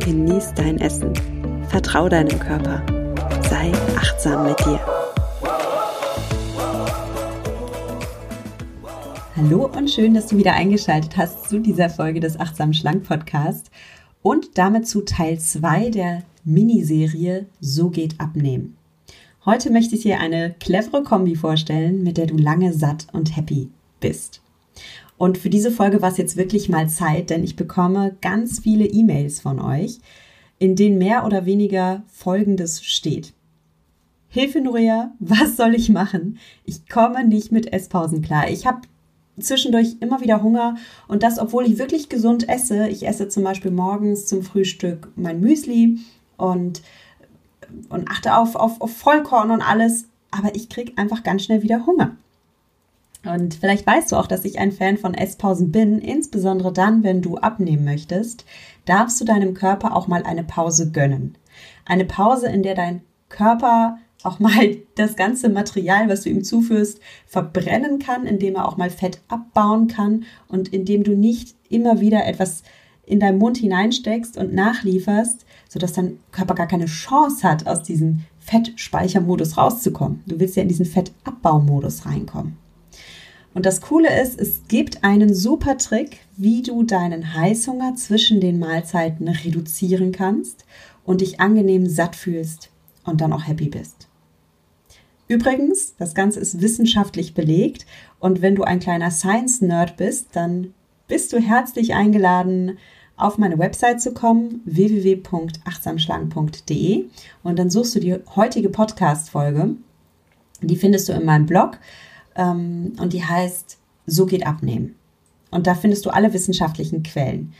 genieß dein Essen, vertrau deinem Körper, sei achtsam mit dir. Hallo und schön, dass du wieder eingeschaltet hast zu dieser Folge des Achtsam Schlank Podcast und damit zu Teil 2 der Miniserie So geht abnehmen. Heute möchte ich dir eine clevere Kombi vorstellen, mit der du lange satt und happy bist. Und für diese Folge war es jetzt wirklich mal Zeit, denn ich bekomme ganz viele E-Mails von euch, in denen mehr oder weniger Folgendes steht. Hilfe, Nuria, was soll ich machen? Ich komme nicht mit Esspausen klar. Ich habe zwischendurch immer wieder Hunger und das, obwohl ich wirklich gesund esse. Ich esse zum Beispiel morgens zum Frühstück mein Müsli und, und achte auf, auf, auf Vollkorn und alles, aber ich kriege einfach ganz schnell wieder Hunger. Und vielleicht weißt du auch, dass ich ein Fan von Esspausen bin, insbesondere dann, wenn du abnehmen möchtest, darfst du deinem Körper auch mal eine Pause gönnen. Eine Pause, in der dein Körper auch mal das ganze Material, was du ihm zuführst, verbrennen kann, indem er auch mal Fett abbauen kann und indem du nicht immer wieder etwas in deinen Mund hineinsteckst und nachlieferst, sodass dein Körper gar keine Chance hat, aus diesem Fettspeichermodus rauszukommen. Du willst ja in diesen Fettabbau-Modus reinkommen. Und das Coole ist, es gibt einen super Trick, wie du deinen Heißhunger zwischen den Mahlzeiten reduzieren kannst und dich angenehm satt fühlst und dann auch happy bist. Übrigens, das Ganze ist wissenschaftlich belegt und wenn du ein kleiner Science-Nerd bist, dann bist du herzlich eingeladen, auf meine Website zu kommen, www.achtsamschlangen.de und dann suchst du die heutige Podcast-Folge. Die findest du in meinem Blog ähm, und die heißt So geht abnehmen. Und da findest du alle wissenschaftlichen Quellen.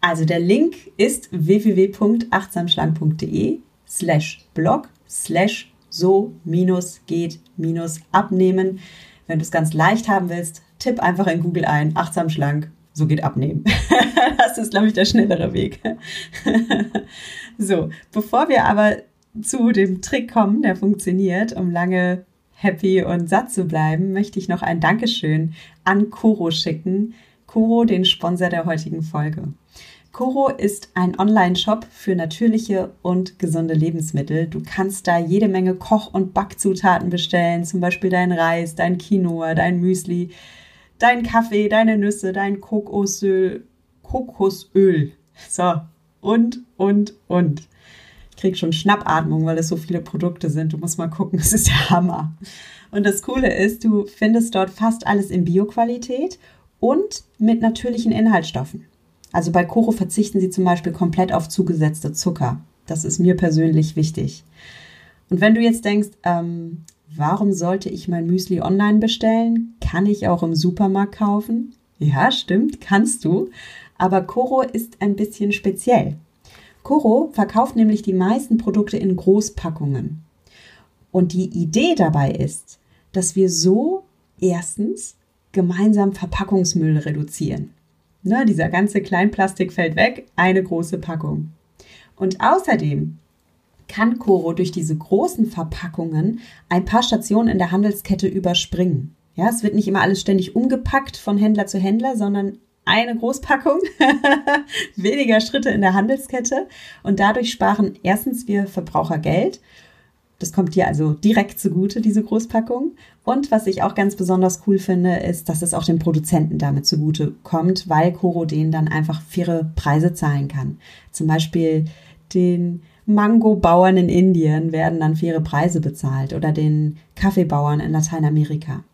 Also der Link ist www.achtsamschlank.de slash blog slash so minus geht minus abnehmen. Wenn du es ganz leicht haben willst, tipp einfach in Google ein, achtsam schlank, so geht abnehmen. das ist, glaube ich, der schnellere Weg. so, bevor wir aber zu dem Trick kommen, der funktioniert, um lange happy und satt zu bleiben, möchte ich noch ein Dankeschön an Koro schicken. Koro, den Sponsor der heutigen Folge. Koro ist ein Online-Shop für natürliche und gesunde Lebensmittel. Du kannst da jede Menge Koch- und Backzutaten bestellen, zum Beispiel dein Reis, dein Quinoa, dein Müsli, dein Kaffee, deine Nüsse, dein Kokosöl, Kokosöl. So, und, und, und krieg schon Schnappatmung, weil es so viele Produkte sind. Du musst mal gucken, es ist der Hammer. Und das Coole ist, du findest dort fast alles in Bioqualität und mit natürlichen Inhaltsstoffen. Also bei Koro verzichten sie zum Beispiel komplett auf zugesetzte Zucker. Das ist mir persönlich wichtig. Und wenn du jetzt denkst, ähm, warum sollte ich mein Müsli online bestellen? Kann ich auch im Supermarkt kaufen? Ja, stimmt, kannst du. Aber Koro ist ein bisschen speziell. Koro verkauft nämlich die meisten Produkte in Großpackungen. Und die Idee dabei ist, dass wir so erstens gemeinsam Verpackungsmüll reduzieren. Ne, dieser ganze Kleinplastik fällt weg, eine große Packung. Und außerdem kann Koro durch diese großen Verpackungen ein paar Stationen in der Handelskette überspringen. Ja, es wird nicht immer alles ständig umgepackt von Händler zu Händler, sondern eine Großpackung, weniger Schritte in der Handelskette und dadurch sparen erstens wir Verbraucher Geld. Das kommt dir also direkt zugute, diese Großpackung. Und was ich auch ganz besonders cool finde, ist, dass es auch den Produzenten damit zugute kommt, weil Koro denen dann einfach faire Preise zahlen kann. Zum Beispiel den Mango-Bauern in Indien werden dann faire Preise bezahlt oder den Kaffeebauern in Lateinamerika.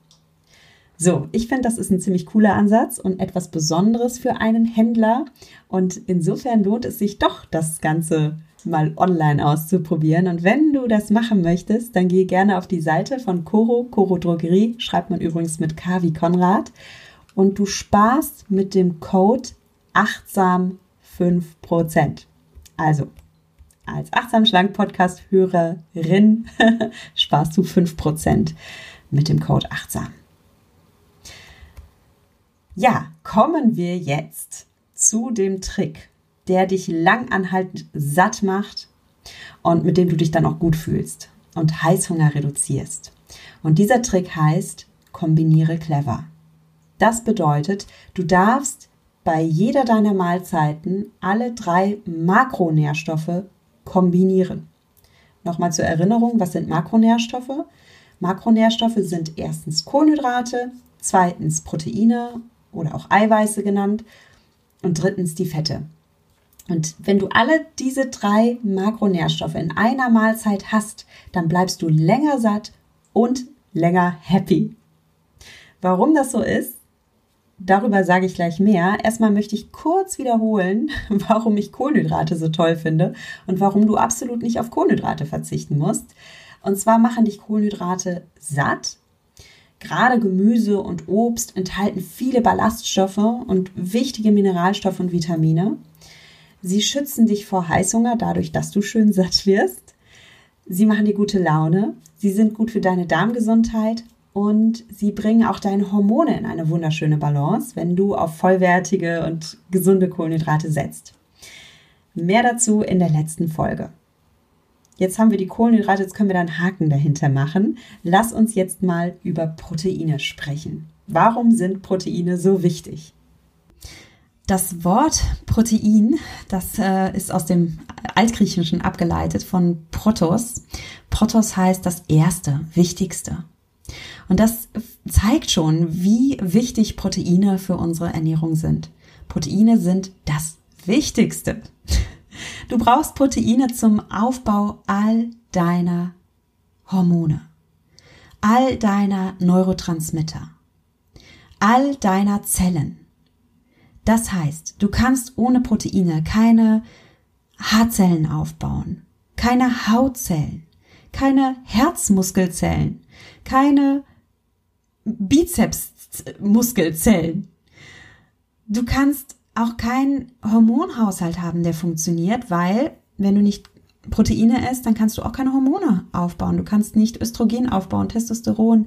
So, ich finde, das ist ein ziemlich cooler Ansatz und etwas Besonderes für einen Händler. Und insofern lohnt es sich doch, das Ganze mal online auszuprobieren. Und wenn du das machen möchtest, dann geh gerne auf die Seite von Coro, Coro Drogerie, schreibt man übrigens mit K wie Konrad. Und du sparst mit dem Code achtsam 5%. Also, als Achtsam Schlank Podcast Hörerin sparst du 5% mit dem Code Achtsam. Ja, kommen wir jetzt zu dem Trick, der dich langanhaltend satt macht und mit dem du dich dann auch gut fühlst und Heißhunger reduzierst. Und dieser Trick heißt, kombiniere clever. Das bedeutet, du darfst bei jeder deiner Mahlzeiten alle drei Makronährstoffe kombinieren. Nochmal zur Erinnerung, was sind Makronährstoffe? Makronährstoffe sind erstens Kohlenhydrate, zweitens Proteine oder auch Eiweiße genannt und drittens die Fette. Und wenn du alle diese drei Makronährstoffe in einer Mahlzeit hast, dann bleibst du länger satt und länger happy. Warum das so ist, darüber sage ich gleich mehr. Erstmal möchte ich kurz wiederholen, warum ich Kohlenhydrate so toll finde und warum du absolut nicht auf Kohlenhydrate verzichten musst. Und zwar machen dich Kohlenhydrate satt. Gerade Gemüse und Obst enthalten viele Ballaststoffe und wichtige Mineralstoffe und Vitamine. Sie schützen dich vor Heißhunger dadurch, dass du schön satt wirst. Sie machen dir gute Laune. Sie sind gut für deine Darmgesundheit und sie bringen auch deine Hormone in eine wunderschöne Balance, wenn du auf vollwertige und gesunde Kohlenhydrate setzt. Mehr dazu in der letzten Folge. Jetzt haben wir die Kohlenhydrate, jetzt können wir da einen Haken dahinter machen. Lass uns jetzt mal über Proteine sprechen. Warum sind Proteine so wichtig? Das Wort Protein, das äh, ist aus dem Altgriechischen abgeleitet von Protos. Protos heißt das Erste, Wichtigste. Und das zeigt schon, wie wichtig Proteine für unsere Ernährung sind. Proteine sind das Wichtigste. Du brauchst Proteine zum Aufbau all deiner Hormone, all deiner Neurotransmitter, all deiner Zellen. Das heißt, du kannst ohne Proteine keine Haarzellen aufbauen, keine Hautzellen, keine Herzmuskelzellen, keine Bizepsmuskelzellen. Du kannst auch keinen Hormonhaushalt haben, der funktioniert, weil wenn du nicht Proteine isst, dann kannst du auch keine Hormone aufbauen. Du kannst nicht Östrogen aufbauen, Testosteron,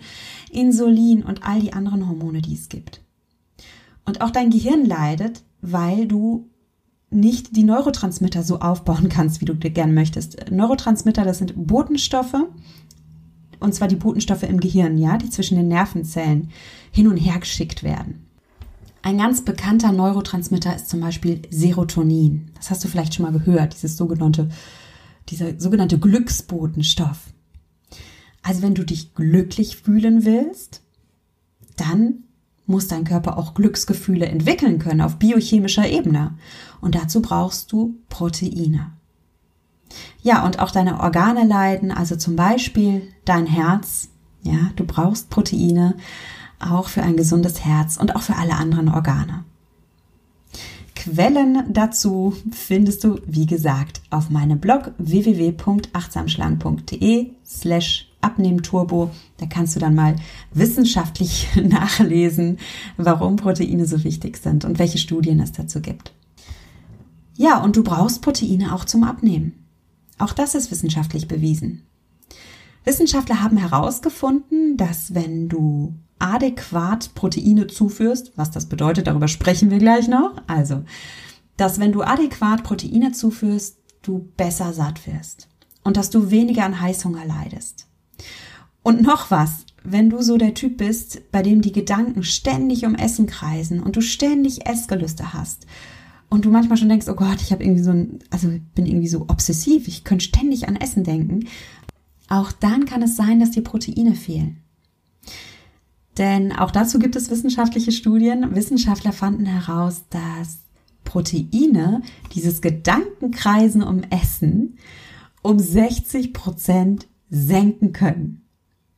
Insulin und all die anderen Hormone, die es gibt. Und auch dein Gehirn leidet, weil du nicht die Neurotransmitter so aufbauen kannst, wie du gern möchtest. Neurotransmitter, das sind Botenstoffe, und zwar die Botenstoffe im Gehirn, ja, die zwischen den Nervenzellen hin und her geschickt werden. Ein ganz bekannter Neurotransmitter ist zum Beispiel Serotonin. Das hast du vielleicht schon mal gehört, dieses sogenannte, dieser sogenannte Glücksbotenstoff. Also wenn du dich glücklich fühlen willst, dann muss dein Körper auch Glücksgefühle entwickeln können auf biochemischer Ebene. Und dazu brauchst du Proteine. Ja, und auch deine Organe leiden, also zum Beispiel dein Herz. Ja, du brauchst Proteine auch für ein gesundes Herz und auch für alle anderen Organe. Quellen dazu findest du, wie gesagt, auf meinem Blog www.achtsamschlank.de slash Abnehmturbo. Da kannst du dann mal wissenschaftlich nachlesen, warum Proteine so wichtig sind und welche Studien es dazu gibt. Ja, und du brauchst Proteine auch zum Abnehmen. Auch das ist wissenschaftlich bewiesen. Wissenschaftler haben herausgefunden, dass wenn du adäquat Proteine zuführst, was das bedeutet, darüber sprechen wir gleich noch, also, dass wenn du adäquat Proteine zuführst, du besser satt wirst und dass du weniger an Heißhunger leidest. Und noch was, wenn du so der Typ bist, bei dem die Gedanken ständig um Essen kreisen und du ständig Essgelüste hast und du manchmal schon denkst, oh Gott, ich habe irgendwie so ein, also bin irgendwie so obsessiv, ich könnte ständig an Essen denken, auch dann kann es sein, dass dir Proteine fehlen. Denn auch dazu gibt es wissenschaftliche Studien. Wissenschaftler fanden heraus, dass Proteine dieses Gedankenkreisen um Essen um 60 Prozent senken können.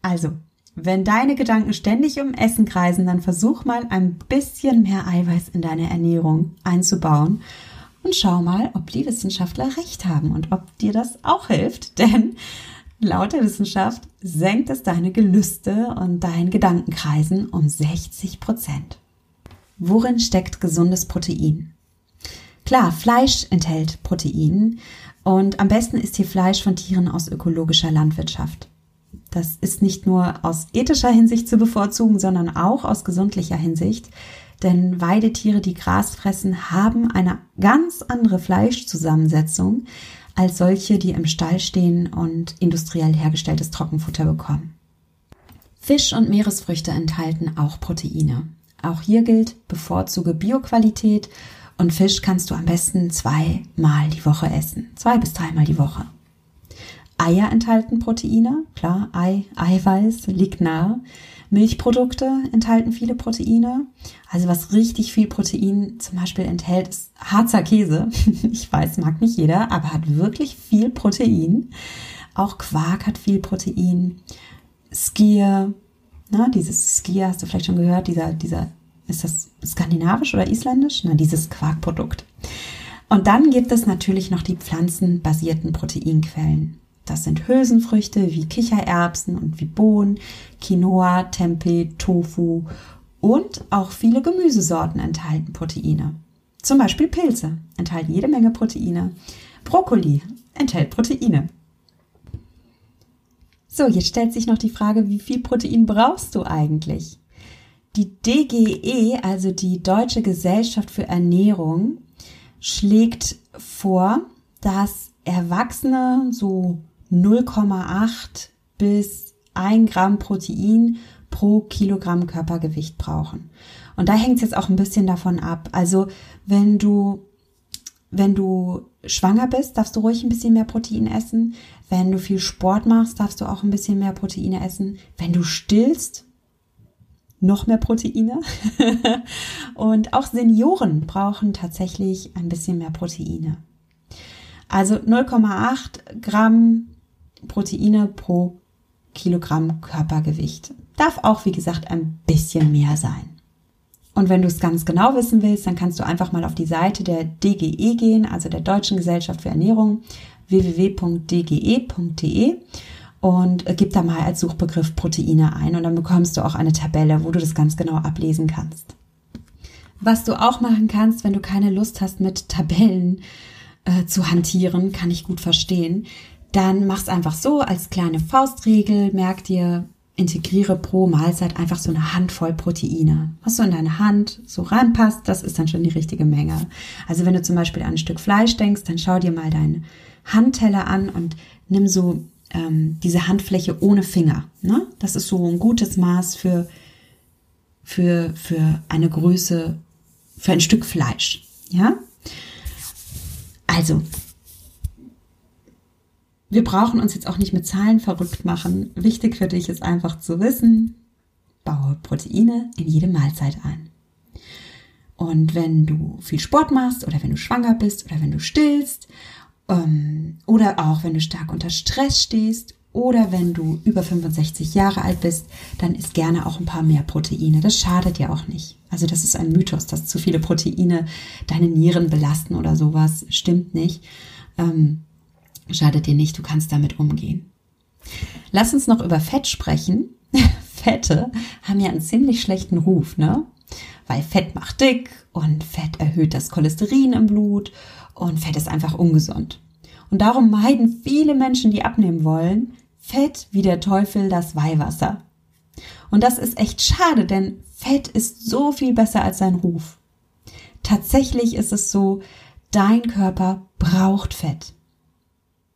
Also, wenn deine Gedanken ständig um Essen kreisen, dann versuch mal ein bisschen mehr Eiweiß in deine Ernährung einzubauen und schau mal, ob die Wissenschaftler recht haben und ob dir das auch hilft, denn laut der Wissenschaft senkt es deine Gelüste und dein Gedankenkreisen um 60 Prozent. Worin steckt gesundes Protein? Klar, Fleisch enthält Protein und am besten ist hier Fleisch von Tieren aus ökologischer Landwirtschaft. Das ist nicht nur aus ethischer Hinsicht zu bevorzugen, sondern auch aus gesundlicher Hinsicht. Denn Weidetiere, die Gras fressen, haben eine ganz andere Fleischzusammensetzung als solche, die im Stall stehen und industriell hergestelltes Trockenfutter bekommen. Fisch und Meeresfrüchte enthalten auch Proteine. Auch hier gilt, bevorzuge Bioqualität und Fisch kannst du am besten zweimal die Woche essen. Zwei bis dreimal die Woche. Eier enthalten Proteine, klar, Ei, Eiweiß liegt nahe. Milchprodukte enthalten viele Proteine. Also was richtig viel Protein zum Beispiel enthält, ist Harzer Käse. Ich weiß, mag nicht jeder, aber hat wirklich viel Protein. Auch Quark hat viel Protein. Skier, na, dieses Skier hast du vielleicht schon gehört, dieser, dieser, ist das skandinavisch oder isländisch? Na, dieses Quarkprodukt. Und dann gibt es natürlich noch die pflanzenbasierten Proteinquellen. Das sind Hülsenfrüchte wie Kichererbsen und wie Bohnen, Quinoa, Tempeh, Tofu und auch viele Gemüsesorten enthalten Proteine. Zum Beispiel Pilze enthalten jede Menge Proteine. Brokkoli enthält Proteine. So, jetzt stellt sich noch die Frage, wie viel Protein brauchst du eigentlich? Die DGE, also die Deutsche Gesellschaft für Ernährung, schlägt vor, dass Erwachsene so 0,8 bis 1 Gramm Protein pro Kilogramm Körpergewicht brauchen. Und da hängt es jetzt auch ein bisschen davon ab. Also wenn du, wenn du schwanger bist, darfst du ruhig ein bisschen mehr Protein essen. Wenn du viel Sport machst, darfst du auch ein bisschen mehr Proteine essen. Wenn du stillst, noch mehr Proteine. und auch Senioren brauchen tatsächlich ein bisschen mehr Proteine. Also 0,8 Gramm Proteine pro Kilogramm Körpergewicht. Darf auch, wie gesagt, ein bisschen mehr sein. Und wenn du es ganz genau wissen willst, dann kannst du einfach mal auf die Seite der DGE gehen, also der Deutschen Gesellschaft für Ernährung, www.dge.de und gib da mal als Suchbegriff Proteine ein und dann bekommst du auch eine Tabelle, wo du das ganz genau ablesen kannst. Was du auch machen kannst, wenn du keine Lust hast, mit Tabellen äh, zu hantieren, kann ich gut verstehen, dann mach's einfach so als kleine Faustregel, merk dir, integriere pro Mahlzeit einfach so eine Handvoll Proteine. Was so in deine Hand so reinpasst, das ist dann schon die richtige Menge. Also wenn du zum Beispiel an ein Stück Fleisch denkst, dann schau dir mal deinen Handteller an und nimm so ähm, diese Handfläche ohne Finger. Ne? Das ist so ein gutes Maß für, für, für eine Größe, für ein Stück Fleisch. Ja? Also, wir brauchen uns jetzt auch nicht mit Zahlen verrückt machen. Wichtig für dich ist einfach zu wissen, baue Proteine in jede Mahlzeit ein. Und wenn du viel Sport machst oder wenn du schwanger bist oder wenn du stillst ähm, oder auch wenn du stark unter Stress stehst oder wenn du über 65 Jahre alt bist, dann isst gerne auch ein paar mehr Proteine. Das schadet ja auch nicht. Also das ist ein Mythos, dass zu viele Proteine deine Nieren belasten oder sowas. Stimmt nicht. Ähm, schadet dir nicht, du kannst damit umgehen. Lass uns noch über Fett sprechen. Fette haben ja einen ziemlich schlechten Ruf, ne? Weil Fett macht dick und Fett erhöht das Cholesterin im Blut und Fett ist einfach ungesund. Und darum meiden viele Menschen, die abnehmen wollen, Fett wie der Teufel das Weihwasser. Und das ist echt schade, denn Fett ist so viel besser als sein Ruf. Tatsächlich ist es so, dein Körper braucht Fett.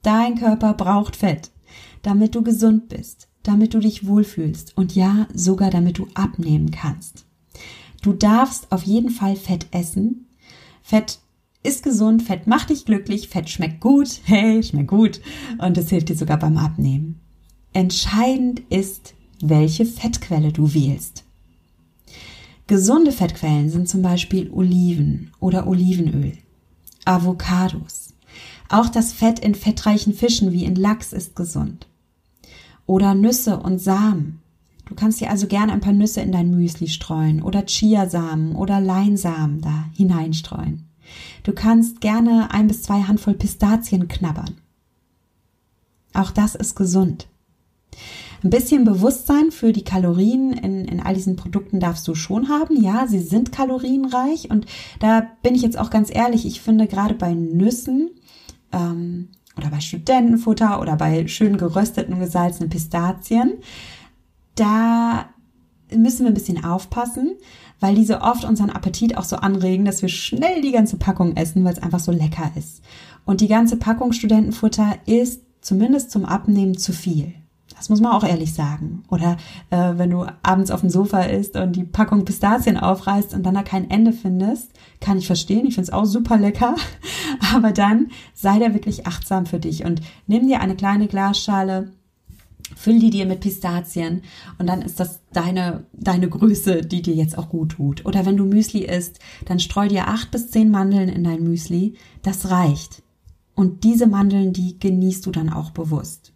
Dein Körper braucht Fett, damit du gesund bist, damit du dich wohlfühlst und ja, sogar damit du abnehmen kannst. Du darfst auf jeden Fall Fett essen. Fett ist gesund, Fett macht dich glücklich, Fett schmeckt gut, hey, schmeckt gut und es hilft dir sogar beim Abnehmen. Entscheidend ist, welche Fettquelle du wählst. Gesunde Fettquellen sind zum Beispiel Oliven oder Olivenöl, Avocados, auch das Fett in fettreichen Fischen wie in Lachs ist gesund. Oder Nüsse und Samen. Du kannst dir also gerne ein paar Nüsse in dein Müsli streuen oder Chiasamen oder Leinsamen da hineinstreuen. Du kannst gerne ein bis zwei Handvoll Pistazien knabbern. Auch das ist gesund. Ein bisschen Bewusstsein für die Kalorien in, in all diesen Produkten darfst du schon haben. Ja, sie sind kalorienreich und da bin ich jetzt auch ganz ehrlich, ich finde gerade bei Nüssen ähm, oder bei Studentenfutter oder bei schön gerösteten gesalzenen Pistazien, da müssen wir ein bisschen aufpassen, weil diese oft unseren Appetit auch so anregen, dass wir schnell die ganze Packung essen, weil es einfach so lecker ist. Und die ganze Packung Studentenfutter ist zumindest zum Abnehmen zu viel. Das muss man auch ehrlich sagen. Oder äh, wenn du abends auf dem Sofa isst und die Packung Pistazien aufreißt und dann da kein Ende findest, kann ich verstehen. Ich finde es auch super lecker. Aber dann sei da wirklich achtsam für dich und nimm dir eine kleine Glasschale, füll die dir mit Pistazien und dann ist das deine, deine Größe, die dir jetzt auch gut tut. Oder wenn du Müsli isst, dann streu dir acht bis zehn Mandeln in dein Müsli. Das reicht. Und diese Mandeln, die genießt du dann auch bewusst.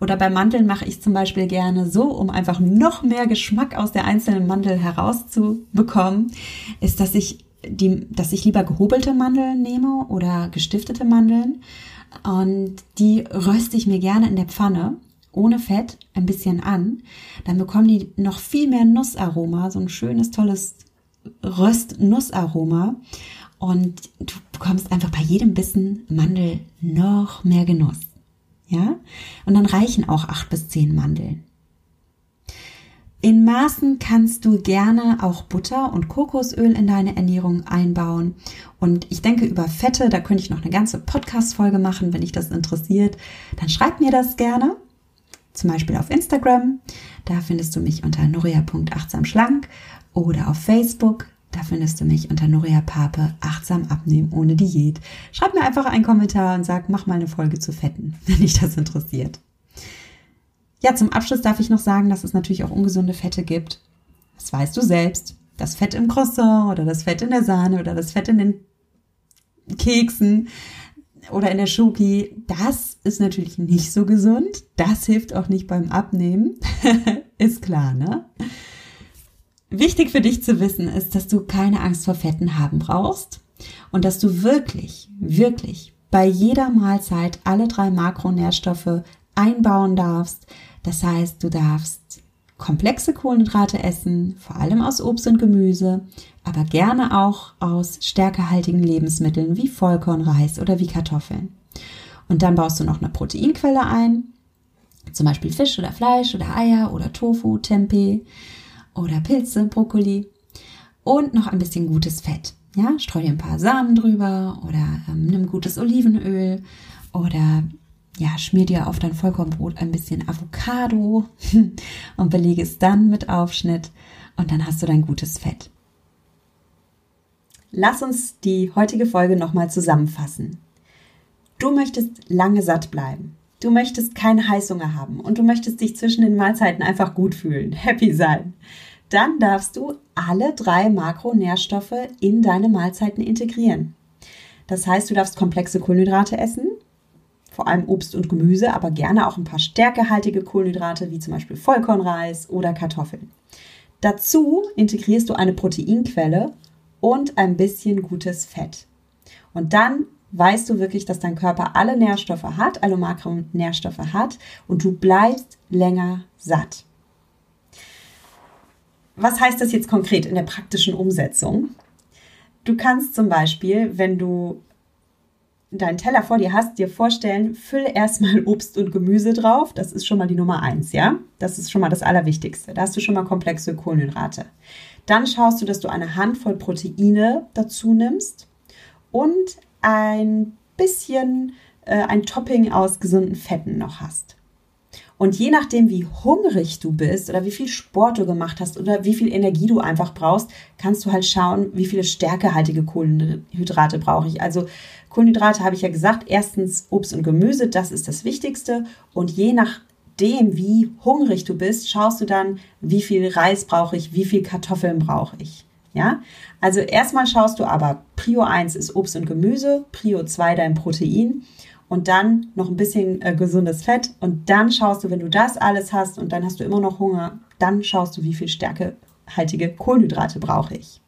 Oder bei Mandeln mache ich zum Beispiel gerne so, um einfach noch mehr Geschmack aus der einzelnen Mandel herauszubekommen, ist, dass ich die, dass ich lieber gehobelte Mandeln nehme oder gestiftete Mandeln und die röste ich mir gerne in der Pfanne ohne Fett ein bisschen an. Dann bekommen die noch viel mehr Nussaroma, so ein schönes, tolles Röst-Nussaroma. Und du bekommst einfach bei jedem Bissen Mandel noch mehr Genuss. Ja? Und dann reichen auch acht bis zehn Mandeln. In Maßen kannst du gerne auch Butter und Kokosöl in deine Ernährung einbauen. Und ich denke über Fette, da könnte ich noch eine ganze Podcast-Folge machen, wenn dich das interessiert. Dann schreib mir das gerne. Zum Beispiel auf Instagram. Da findest du mich unter noria.achtsamschlank oder auf Facebook. Findest du mich unter Noria Pape, achtsam abnehmen ohne Diät. Schreib mir einfach einen Kommentar und sag, mach mal eine Folge zu Fetten, wenn dich das interessiert. Ja, zum Abschluss darf ich noch sagen, dass es natürlich auch ungesunde Fette gibt. Das weißt du selbst. Das Fett im Croissant oder das Fett in der Sahne oder das Fett in den Keksen oder in der Schoki, das ist natürlich nicht so gesund. Das hilft auch nicht beim Abnehmen. ist klar, ne? Wichtig für dich zu wissen ist, dass du keine Angst vor Fetten haben brauchst und dass du wirklich, wirklich bei jeder Mahlzeit alle drei Makronährstoffe einbauen darfst. Das heißt, du darfst komplexe Kohlenhydrate essen, vor allem aus Obst und Gemüse, aber gerne auch aus stärkehaltigen Lebensmitteln wie Vollkornreis oder wie Kartoffeln. Und dann baust du noch eine Proteinquelle ein, zum Beispiel Fisch oder Fleisch oder Eier oder Tofu, Tempeh oder Pilze, Brokkoli und noch ein bisschen gutes Fett. Ja, streu dir ein paar Samen drüber oder ähm, nimm gutes Olivenöl oder ja, schmier dir auf dein Vollkornbrot ein bisschen Avocado und belege es dann mit Aufschnitt und dann hast du dein gutes Fett. Lass uns die heutige Folge nochmal zusammenfassen. Du möchtest lange satt bleiben. Du möchtest keine Heißhunger haben und du möchtest dich zwischen den Mahlzeiten einfach gut fühlen, happy sein dann darfst du alle drei Makronährstoffe in deine Mahlzeiten integrieren. Das heißt, du darfst komplexe Kohlenhydrate essen, vor allem Obst und Gemüse, aber gerne auch ein paar stärkehaltige Kohlenhydrate wie zum Beispiel Vollkornreis oder Kartoffeln. Dazu integrierst du eine Proteinquelle und ein bisschen gutes Fett. Und dann weißt du wirklich, dass dein Körper alle Nährstoffe hat, alle Makronährstoffe hat und du bleibst länger satt. Was heißt das jetzt konkret in der praktischen Umsetzung? Du kannst zum Beispiel, wenn du deinen Teller vor dir hast, dir vorstellen, fülle erstmal Obst und Gemüse drauf. Das ist schon mal die Nummer eins, ja? Das ist schon mal das Allerwichtigste. Da hast du schon mal komplexe Kohlenhydrate. Dann schaust du, dass du eine Handvoll Proteine dazu nimmst und ein bisschen äh, ein Topping aus gesunden Fetten noch hast. Und je nachdem, wie hungrig du bist oder wie viel Sport du gemacht hast oder wie viel Energie du einfach brauchst, kannst du halt schauen, wie viele stärkehaltige Kohlenhydrate brauche ich. Also Kohlenhydrate habe ich ja gesagt, erstens Obst und Gemüse, das ist das Wichtigste. Und je nachdem, wie hungrig du bist, schaust du dann, wie viel Reis brauche ich, wie viel Kartoffeln brauche ich. Ja, also erstmal schaust du aber, Prio 1 ist Obst und Gemüse, Prio 2 dein Protein und dann noch ein bisschen äh, gesundes Fett und dann schaust du, wenn du das alles hast und dann hast du immer noch Hunger, dann schaust du, wie viel stärkehaltige Kohlenhydrate brauche ich.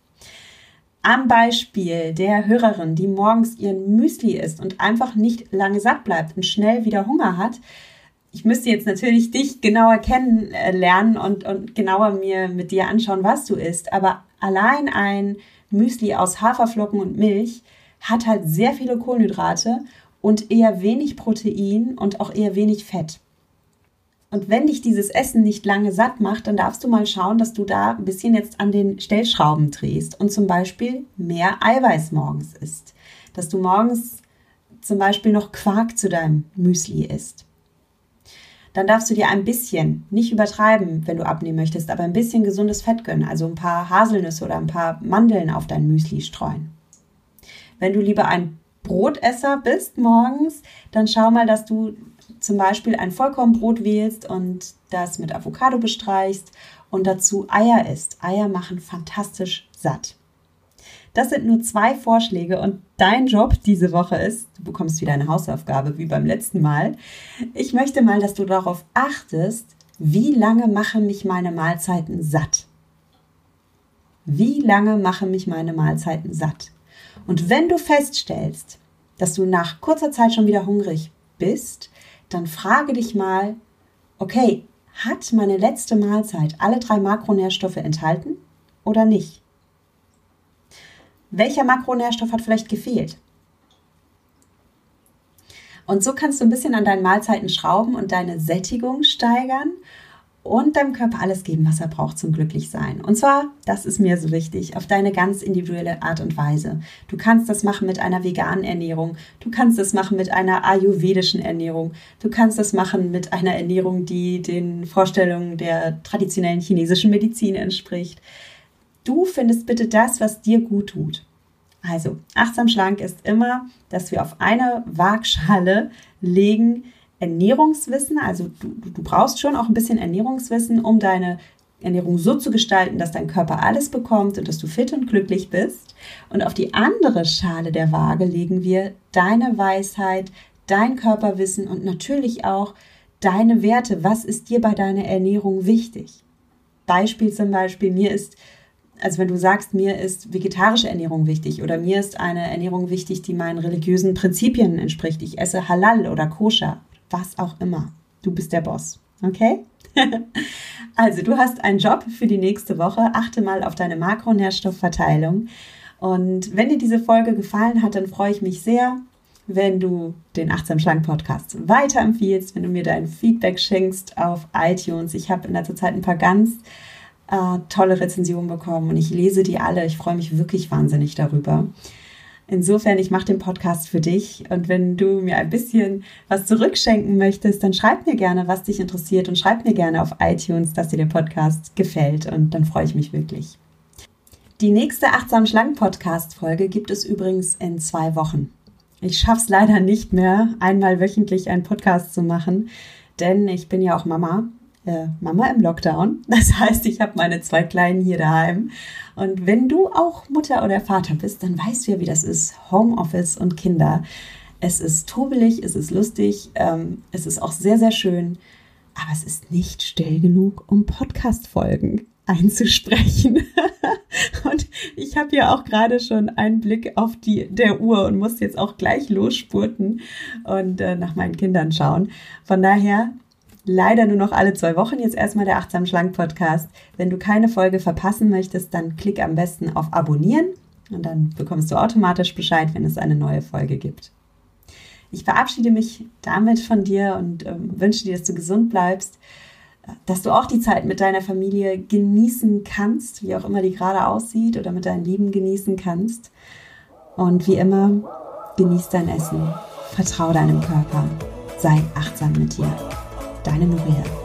Am Beispiel der Hörerin, die morgens ihren Müsli isst und einfach nicht lange satt bleibt und schnell wieder Hunger hat, ich müsste jetzt natürlich dich genauer kennenlernen und, und genauer mir mit dir anschauen, was du isst. Aber allein ein Müsli aus Haferflocken und Milch hat halt sehr viele Kohlenhydrate und eher wenig Protein und auch eher wenig Fett. Und wenn dich dieses Essen nicht lange satt macht, dann darfst du mal schauen, dass du da ein bisschen jetzt an den Stellschrauben drehst und zum Beispiel mehr Eiweiß morgens isst. Dass du morgens zum Beispiel noch Quark zu deinem Müsli isst. Dann darfst du dir ein bisschen, nicht übertreiben, wenn du abnehmen möchtest, aber ein bisschen gesundes Fett gönnen, also ein paar Haselnüsse oder ein paar Mandeln auf dein Müsli streuen. Wenn du lieber ein Brotesser bist morgens, dann schau mal, dass du zum Beispiel ein Vollkornbrot wählst und das mit Avocado bestreichst und dazu Eier isst. Eier machen fantastisch satt. Das sind nur zwei Vorschläge und dein Job diese Woche ist, du bekommst wieder eine Hausaufgabe wie beim letzten Mal. Ich möchte mal, dass du darauf achtest, wie lange machen mich meine Mahlzeiten satt? Wie lange machen mich meine Mahlzeiten satt? Und wenn du feststellst, dass du nach kurzer Zeit schon wieder hungrig bist, dann frage dich mal, okay, hat meine letzte Mahlzeit alle drei Makronährstoffe enthalten oder nicht? Welcher Makronährstoff hat vielleicht gefehlt? Und so kannst du ein bisschen an deinen Mahlzeiten schrauben und deine Sättigung steigern und deinem Körper alles geben, was er braucht zum Glücklichsein. Und zwar, das ist mir so wichtig, auf deine ganz individuelle Art und Weise. Du kannst das machen mit einer veganen Ernährung, du kannst das machen mit einer ayurvedischen Ernährung, du kannst das machen mit einer Ernährung, die den Vorstellungen der traditionellen chinesischen Medizin entspricht. Du findest bitte das, was dir gut tut. Also, achtsam schlank ist immer, dass wir auf eine Waagschale legen, Ernährungswissen, also du, du brauchst schon auch ein bisschen Ernährungswissen, um deine Ernährung so zu gestalten, dass dein Körper alles bekommt und dass du fit und glücklich bist. Und auf die andere Schale der Waage legen wir deine Weisheit, dein Körperwissen und natürlich auch deine Werte. Was ist dir bei deiner Ernährung wichtig? Beispiel zum Beispiel, mir ist, also wenn du sagst, mir ist vegetarische Ernährung wichtig oder mir ist eine Ernährung wichtig, die meinen religiösen Prinzipien entspricht. Ich esse Halal oder Koscher was auch immer. Du bist der Boss. Okay? also, du hast einen Job für die nächste Woche. Achte mal auf deine Makronährstoffverteilung. Und wenn dir diese Folge gefallen hat, dann freue ich mich sehr, wenn du den Achtsam Schlank Podcast weiterempfiehlst, wenn du mir dein Feedback schenkst auf iTunes. Ich habe in letzter Zeit ein paar ganz äh, tolle Rezensionen bekommen und ich lese die alle. Ich freue mich wirklich wahnsinnig darüber. Insofern, ich mache den Podcast für dich und wenn du mir ein bisschen was zurückschenken möchtest, dann schreib mir gerne, was dich interessiert und schreib mir gerne auf iTunes, dass dir der Podcast gefällt und dann freue ich mich wirklich. Die nächste Achtsam Schlank Podcast Folge gibt es übrigens in zwei Wochen. Ich schaffe es leider nicht mehr, einmal wöchentlich einen Podcast zu machen, denn ich bin ja auch Mama äh, Mama im Lockdown. Das heißt, ich habe meine zwei Kleinen hier daheim. Und wenn du auch Mutter oder Vater bist, dann weißt du ja, wie das ist. Homeoffice und Kinder. Es ist trubelig, es ist lustig, ähm, es ist auch sehr, sehr schön. Aber es ist nicht still genug, um Podcast-Folgen einzusprechen. und ich habe ja auch gerade schon einen Blick auf die der Uhr und muss jetzt auch gleich losspurten und äh, nach meinen Kindern schauen. Von daher leider nur noch alle zwei Wochen jetzt erstmal der Achtsam Schlank Podcast. Wenn du keine Folge verpassen möchtest, dann klick am besten auf Abonnieren und dann bekommst du automatisch Bescheid, wenn es eine neue Folge gibt. Ich verabschiede mich damit von dir und äh, wünsche dir, dass du gesund bleibst, dass du auch die Zeit mit deiner Familie genießen kannst, wie auch immer die gerade aussieht, oder mit deinen Lieben genießen kannst. Und wie immer, genieß dein Essen, vertrau deinem Körper, sei achtsam mit dir. Deine Maria.